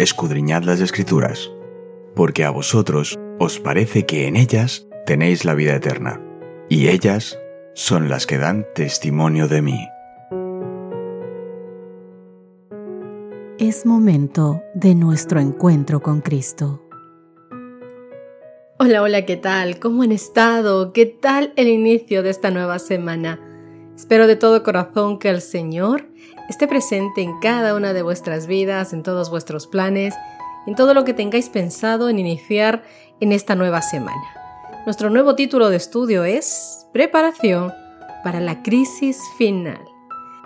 escudriñad las escrituras, porque a vosotros os parece que en ellas tenéis la vida eterna, y ellas son las que dan testimonio de mí. Es momento de nuestro encuentro con Cristo. Hola, hola, ¿qué tal? ¿Cómo han estado? ¿Qué tal el inicio de esta nueva semana? Espero de todo corazón que el Señor esté presente en cada una de vuestras vidas, en todos vuestros planes, en todo lo que tengáis pensado en iniciar en esta nueva semana. Nuestro nuevo título de estudio es Preparación para la crisis final.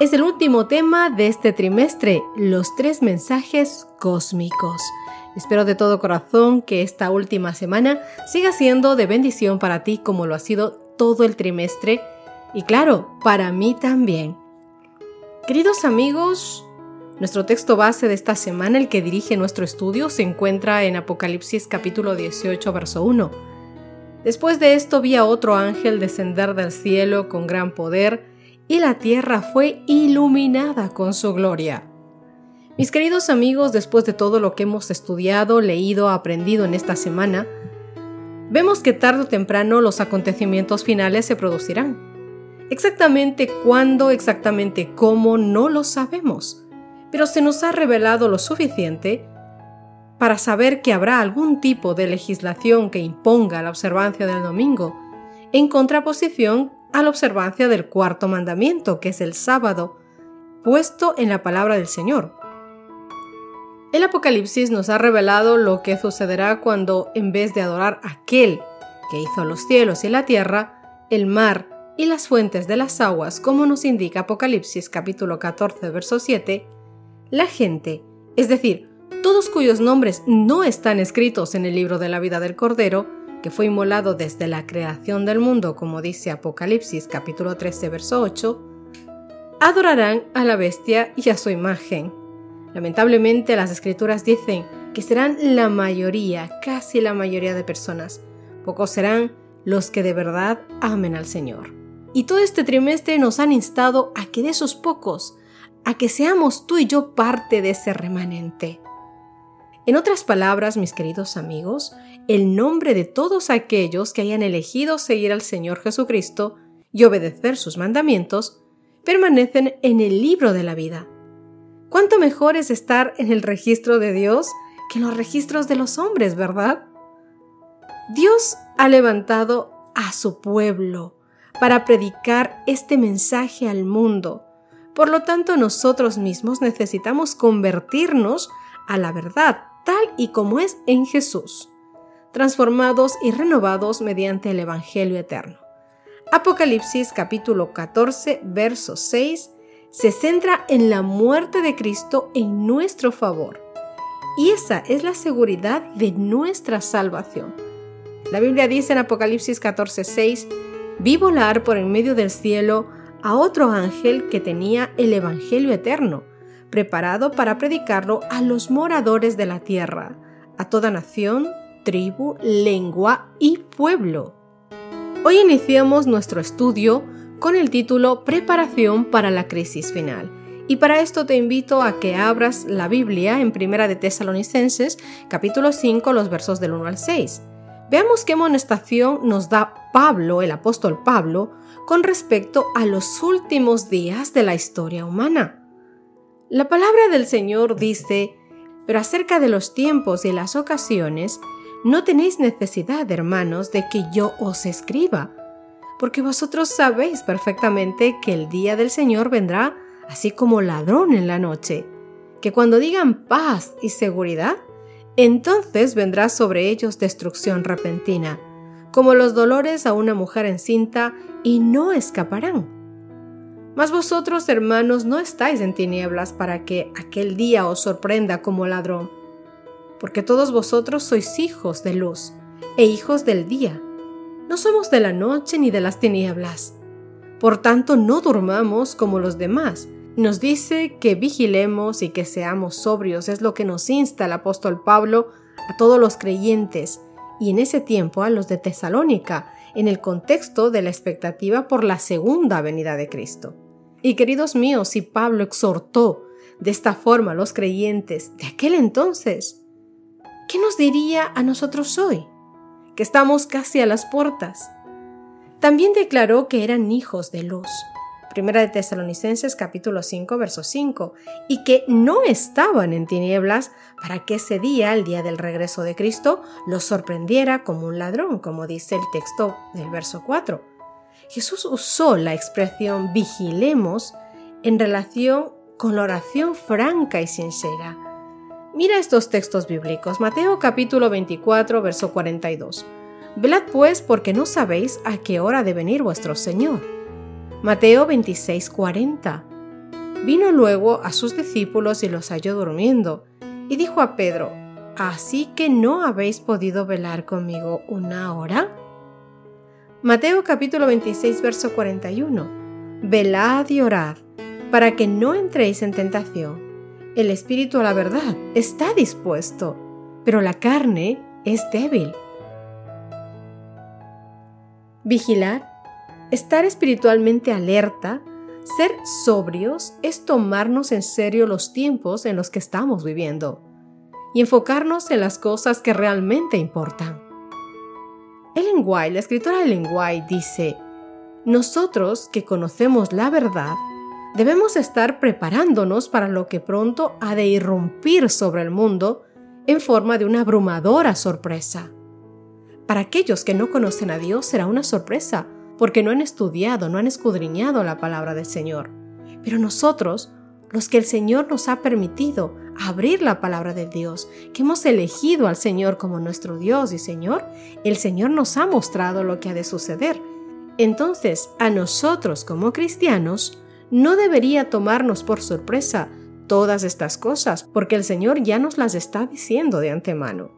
Es el último tema de este trimestre, los tres mensajes cósmicos. Espero de todo corazón que esta última semana siga siendo de bendición para ti como lo ha sido todo el trimestre y claro, para mí también. Queridos amigos, nuestro texto base de esta semana, el que dirige nuestro estudio, se encuentra en Apocalipsis capítulo 18, verso 1. Después de esto vi a otro ángel descender del cielo con gran poder, y la tierra fue iluminada con su gloria. Mis queridos amigos, después de todo lo que hemos estudiado, leído, aprendido en esta semana, vemos que tarde o temprano los acontecimientos finales se producirán. Exactamente cuándo, exactamente cómo, no lo sabemos, pero se nos ha revelado lo suficiente para saber que habrá algún tipo de legislación que imponga la observancia del domingo, en contraposición a la observancia del cuarto mandamiento, que es el sábado, puesto en la palabra del Señor. El Apocalipsis nos ha revelado lo que sucederá cuando, en vez de adorar a aquel que hizo los cielos y la tierra, el mar y las fuentes de las aguas, como nos indica Apocalipsis capítulo 14, verso 7, la gente, es decir, todos cuyos nombres no están escritos en el libro de la vida del Cordero, que fue inmolado desde la creación del mundo, como dice Apocalipsis capítulo 13, verso 8, adorarán a la bestia y a su imagen Lamentablemente las escrituras dicen que serán la mayoría, casi la mayoría de personas. Pocos serán los que de verdad amen al Señor. Y todo este trimestre nos han instado a que de esos pocos, a que seamos tú y yo parte de ese remanente. En otras palabras, mis queridos amigos, el nombre de todos aquellos que hayan elegido seguir al Señor Jesucristo y obedecer sus mandamientos, permanecen en el libro de la vida ¿Cuánto mejor es estar en el registro de Dios que en los registros de los hombres, verdad? Dios ha levantado a su pueblo para predicar este mensaje al mundo. Por lo tanto, nosotros mismos necesitamos convertirnos a la verdad tal y como es en Jesús, transformados y renovados mediante el Evangelio eterno. Apocalipsis capítulo 14, verso 6 se centra en la muerte de Cristo en nuestro favor. Y esa es la seguridad de nuestra salvación. La Biblia dice en Apocalipsis 14:6, vi volar por en medio del cielo a otro ángel que tenía el Evangelio eterno, preparado para predicarlo a los moradores de la tierra, a toda nación, tribu, lengua y pueblo. Hoy iniciamos nuestro estudio con el título Preparación para la crisis final. Y para esto te invito a que abras la Biblia en Primera de Tesalonicenses, capítulo 5, los versos del 1 al 6. Veamos qué amonestación nos da Pablo, el apóstol Pablo, con respecto a los últimos días de la historia humana. La palabra del Señor dice, pero acerca de los tiempos y las ocasiones, no tenéis necesidad, hermanos, de que yo os escriba porque vosotros sabéis perfectamente que el día del Señor vendrá así como ladrón en la noche, que cuando digan paz y seguridad, entonces vendrá sobre ellos destrucción repentina, como los dolores a una mujer encinta, y no escaparán. Mas vosotros, hermanos, no estáis en tinieblas para que aquel día os sorprenda como ladrón, porque todos vosotros sois hijos de luz e hijos del día. No somos de la noche ni de las tinieblas. Por tanto, no durmamos como los demás. Nos dice que vigilemos y que seamos sobrios, es lo que nos insta el apóstol Pablo a todos los creyentes y en ese tiempo a los de Tesalónica, en el contexto de la expectativa por la segunda venida de Cristo. Y queridos míos, si Pablo exhortó de esta forma a los creyentes de aquel entonces, ¿qué nos diría a nosotros hoy, que estamos casi a las puertas? También declaró que eran hijos de luz. Primera de Tesalonicenses capítulo 5 verso 5, y que no estaban en tinieblas para que ese día, el día del regreso de Cristo, los sorprendiera como un ladrón, como dice el texto del verso 4. Jesús usó la expresión vigilemos en relación con la oración franca y sincera. Mira estos textos bíblicos. Mateo capítulo 24, verso 42. Velad pues porque no sabéis a qué hora de venir vuestro Señor. Mateo 26, 40. Vino luego a sus discípulos y los halló durmiendo, y dijo a Pedro, ¿Así que no habéis podido velar conmigo una hora? Mateo capítulo 26, verso 41. Velad y orad, para que no entréis en tentación. El espíritu a la verdad está dispuesto, pero la carne es débil. Vigilar, estar espiritualmente alerta, ser sobrios es tomarnos en serio los tiempos en los que estamos viviendo y enfocarnos en las cosas que realmente importan. Ellen White, la escritora Ellen White, dice, nosotros que conocemos la verdad, debemos estar preparándonos para lo que pronto ha de irrumpir sobre el mundo en forma de una abrumadora sorpresa. Para aquellos que no conocen a Dios será una sorpresa, porque no han estudiado, no han escudriñado la palabra del Señor. Pero nosotros, los que el Señor nos ha permitido abrir la palabra de Dios, que hemos elegido al Señor como nuestro Dios y Señor, el Señor nos ha mostrado lo que ha de suceder. Entonces, a nosotros como cristianos, no debería tomarnos por sorpresa todas estas cosas, porque el Señor ya nos las está diciendo de antemano.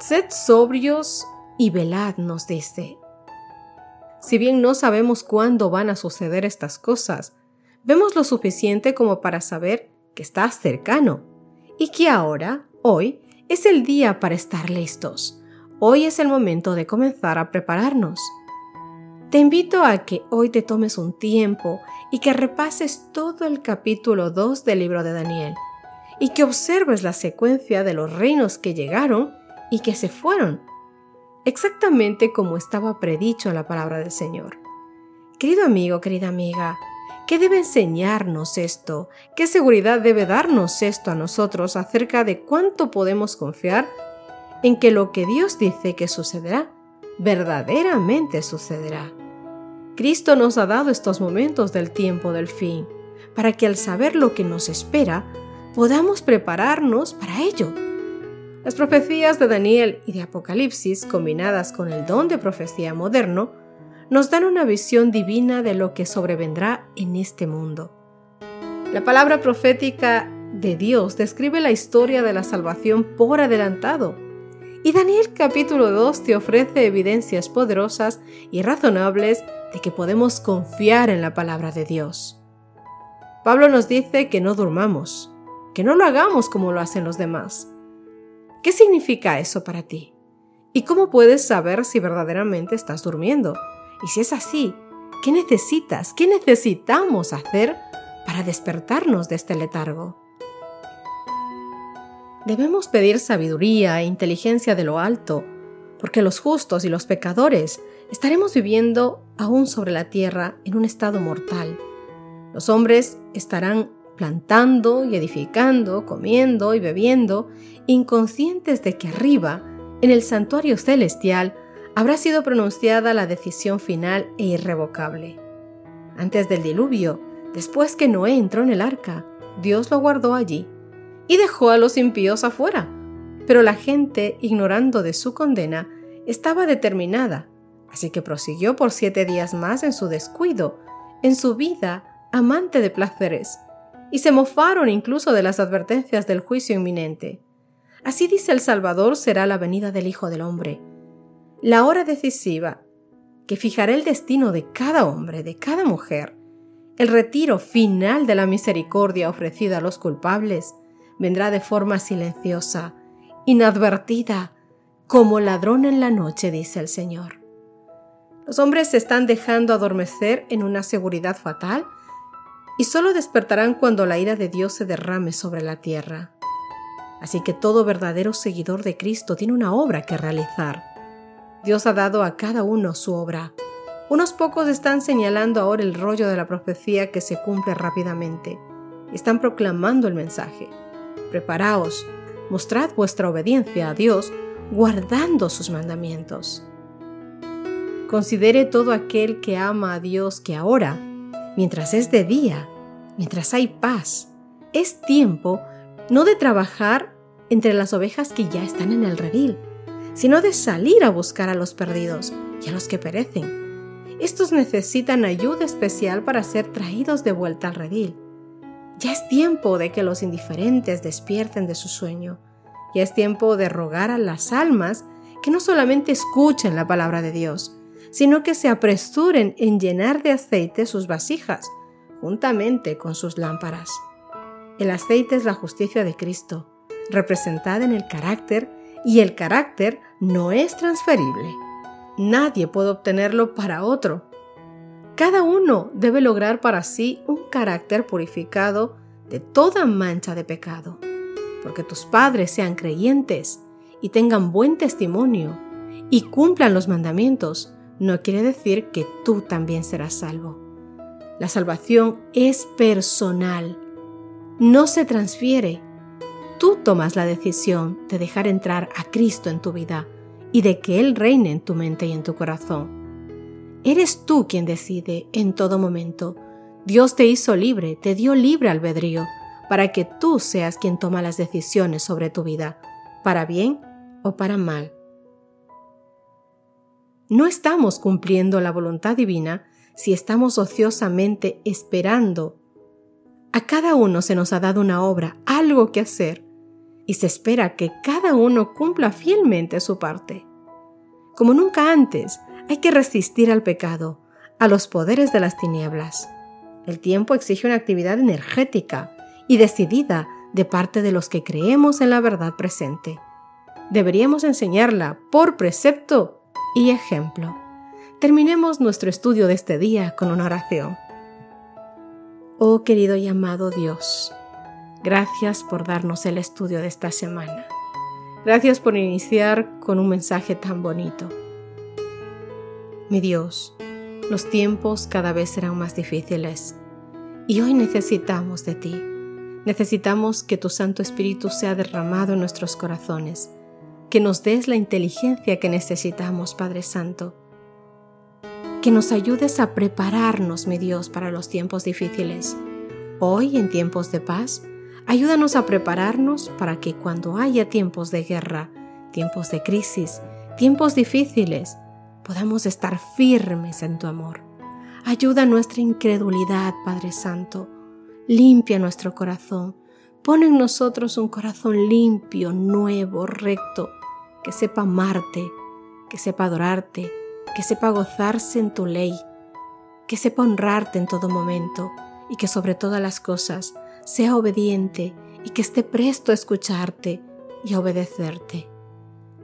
Sed sobrios y velad, nos dice. Si bien no sabemos cuándo van a suceder estas cosas, vemos lo suficiente como para saber que está cercano y que ahora, hoy, es el día para estar listos. Hoy es el momento de comenzar a prepararnos. Te invito a que hoy te tomes un tiempo y que repases todo el capítulo 2 del libro de Daniel y que observes la secuencia de los reinos que llegaron y que se fueron, exactamente como estaba predicho en la palabra del Señor. Querido amigo, querida amiga, ¿qué debe enseñarnos esto? ¿Qué seguridad debe darnos esto a nosotros acerca de cuánto podemos confiar en que lo que Dios dice que sucederá, verdaderamente sucederá? Cristo nos ha dado estos momentos del tiempo del fin, para que al saber lo que nos espera, podamos prepararnos para ello las profecías de Daniel y de Apocalipsis, combinadas con el don de profecía moderno, nos dan una visión divina de lo que sobrevendrá en este mundo. La palabra profética de Dios describe la historia de la salvación por adelantado. Y Daniel capítulo 2 te ofrece evidencias poderosas y razonables de que podemos confiar en la palabra de Dios. Pablo nos dice que no durmamos, que no lo hagamos como lo hacen los demás, ¿Qué significa eso para ti? ¿Y cómo puedes saber si verdaderamente estás durmiendo? Y si es así, ¿qué necesitas? ¿Qué necesitamos hacer para despertarnos de este letargo? Debemos pedir sabiduría e inteligencia de lo alto, porque los justos y los pecadores estaremos viviendo aún sobre la tierra en un estado mortal. Los hombres estarán plantando y edificando, comiendo y bebiendo, inconscientes de que arriba, en el santuario celestial, habrá sido pronunciada la decisión final e irrevocable. Antes del diluvio, después que Noé entró en el arca, Dios lo guardó allí y dejó a los impíos afuera. Pero la gente, ignorando de su condena, estaba determinada, así que prosiguió por siete días más en su descuido, en su vida amante de placeres, y se mofaron incluso de las advertencias del juicio inminente. Así dice el Salvador será la venida del Hijo del Hombre. La hora decisiva, que fijará el destino de cada hombre, de cada mujer, el retiro final de la misericordia ofrecida a los culpables, vendrá de forma silenciosa, inadvertida, como ladrón en la noche, dice el Señor. Los hombres se están dejando adormecer en una seguridad fatal y solo despertarán cuando la ira de Dios se derrame sobre la tierra. Así que todo verdadero seguidor de Cristo tiene una obra que realizar. Dios ha dado a cada uno su obra. Unos pocos están señalando ahora el rollo de la profecía que se cumple rápidamente. Están proclamando el mensaje. Preparaos, mostrad vuestra obediencia a Dios guardando sus mandamientos. Considere todo aquel que ama a Dios que ahora, mientras es de día, mientras hay paz, es tiempo no de trabajar entre las ovejas que ya están en el redil, sino de salir a buscar a los perdidos y a los que perecen. Estos necesitan ayuda especial para ser traídos de vuelta al redil. Ya es tiempo de que los indiferentes despierten de su sueño. Ya es tiempo de rogar a las almas que no solamente escuchen la palabra de Dios, sino que se apresuren en llenar de aceite sus vasijas, juntamente con sus lámparas. El aceite es la justicia de Cristo, representada en el carácter, y el carácter no es transferible. Nadie puede obtenerlo para otro. Cada uno debe lograr para sí un carácter purificado de toda mancha de pecado, porque tus padres sean creyentes y tengan buen testimonio y cumplan los mandamientos, no quiere decir que tú también serás salvo. La salvación es personal, no se transfiere. Tú tomas la decisión de dejar entrar a Cristo en tu vida y de que Él reine en tu mente y en tu corazón. Eres tú quien decide en todo momento. Dios te hizo libre, te dio libre albedrío, para que tú seas quien toma las decisiones sobre tu vida, para bien o para mal no estamos cumpliendo la voluntad divina si estamos ociosamente esperando. A cada uno se nos ha dado una obra, algo que hacer, y se espera que cada uno cumpla fielmente su parte. Como nunca antes, hay que resistir al pecado, a los poderes de las tinieblas. El tiempo exige una actividad energética y decidida de parte de los que creemos en la verdad presente. Deberíamos enseñarla por precepto y ejemplo. Terminemos nuestro estudio de este día con una oración. Oh querido y amado Dios, gracias por darnos el estudio de esta semana. Gracias por iniciar con un mensaje tan bonito. Mi Dios, los tiempos cada vez serán más difíciles y hoy necesitamos de ti. Necesitamos que tu Santo Espíritu sea derramado en nuestros corazones que nos des la inteligencia que necesitamos, Padre Santo. Que nos ayudes a prepararnos, mi Dios, para los tiempos difíciles. Hoy, en tiempos de paz, ayúdanos a prepararnos para que cuando haya tiempos de guerra, tiempos de crisis, tiempos difíciles, podamos estar firmes en tu amor. Ayuda nuestra incredulidad, Padre Santo. Limpia nuestro corazón. Pon en nosotros un corazón limpio, nuevo, recto, que sepa amarte, que sepa adorarte, que sepa gozarse en tu ley, que sepa honrarte en todo momento y que sobre todas las cosas sea obediente y que esté presto a escucharte y a obedecerte.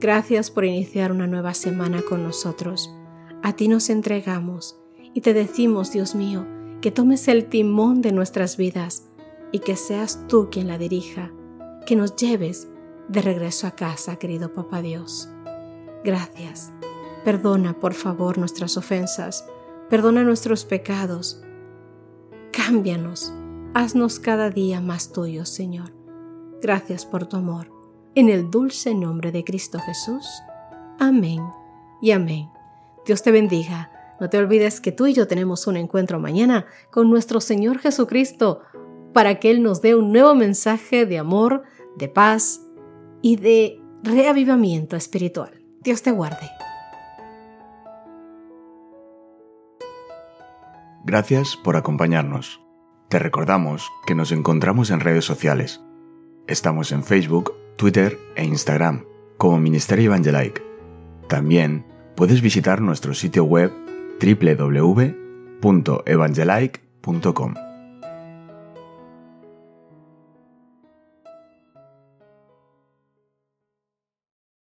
Gracias por iniciar una nueva semana con nosotros. A ti nos entregamos y te decimos, Dios mío, que tomes el timón de nuestras vidas y que seas tú quien la dirija, que nos lleves de regreso a casa, querido Papá Dios. Gracias. Perdona, por favor, nuestras ofensas. Perdona nuestros pecados. Cámbianos. Haznos cada día más tuyos, Señor. Gracias por tu amor. En el dulce nombre de Cristo Jesús. Amén y amén. Dios te bendiga. No te olvides que tú y yo tenemos un encuentro mañana con nuestro Señor Jesucristo para que Él nos dé un nuevo mensaje de amor, de paz, y de reavivamiento espiritual. Dios te guarde. Gracias por acompañarnos. Te recordamos que nos encontramos en redes sociales. Estamos en Facebook, Twitter e Instagram como Ministerio Evangelike. También puedes visitar nuestro sitio web www.evangelike.com.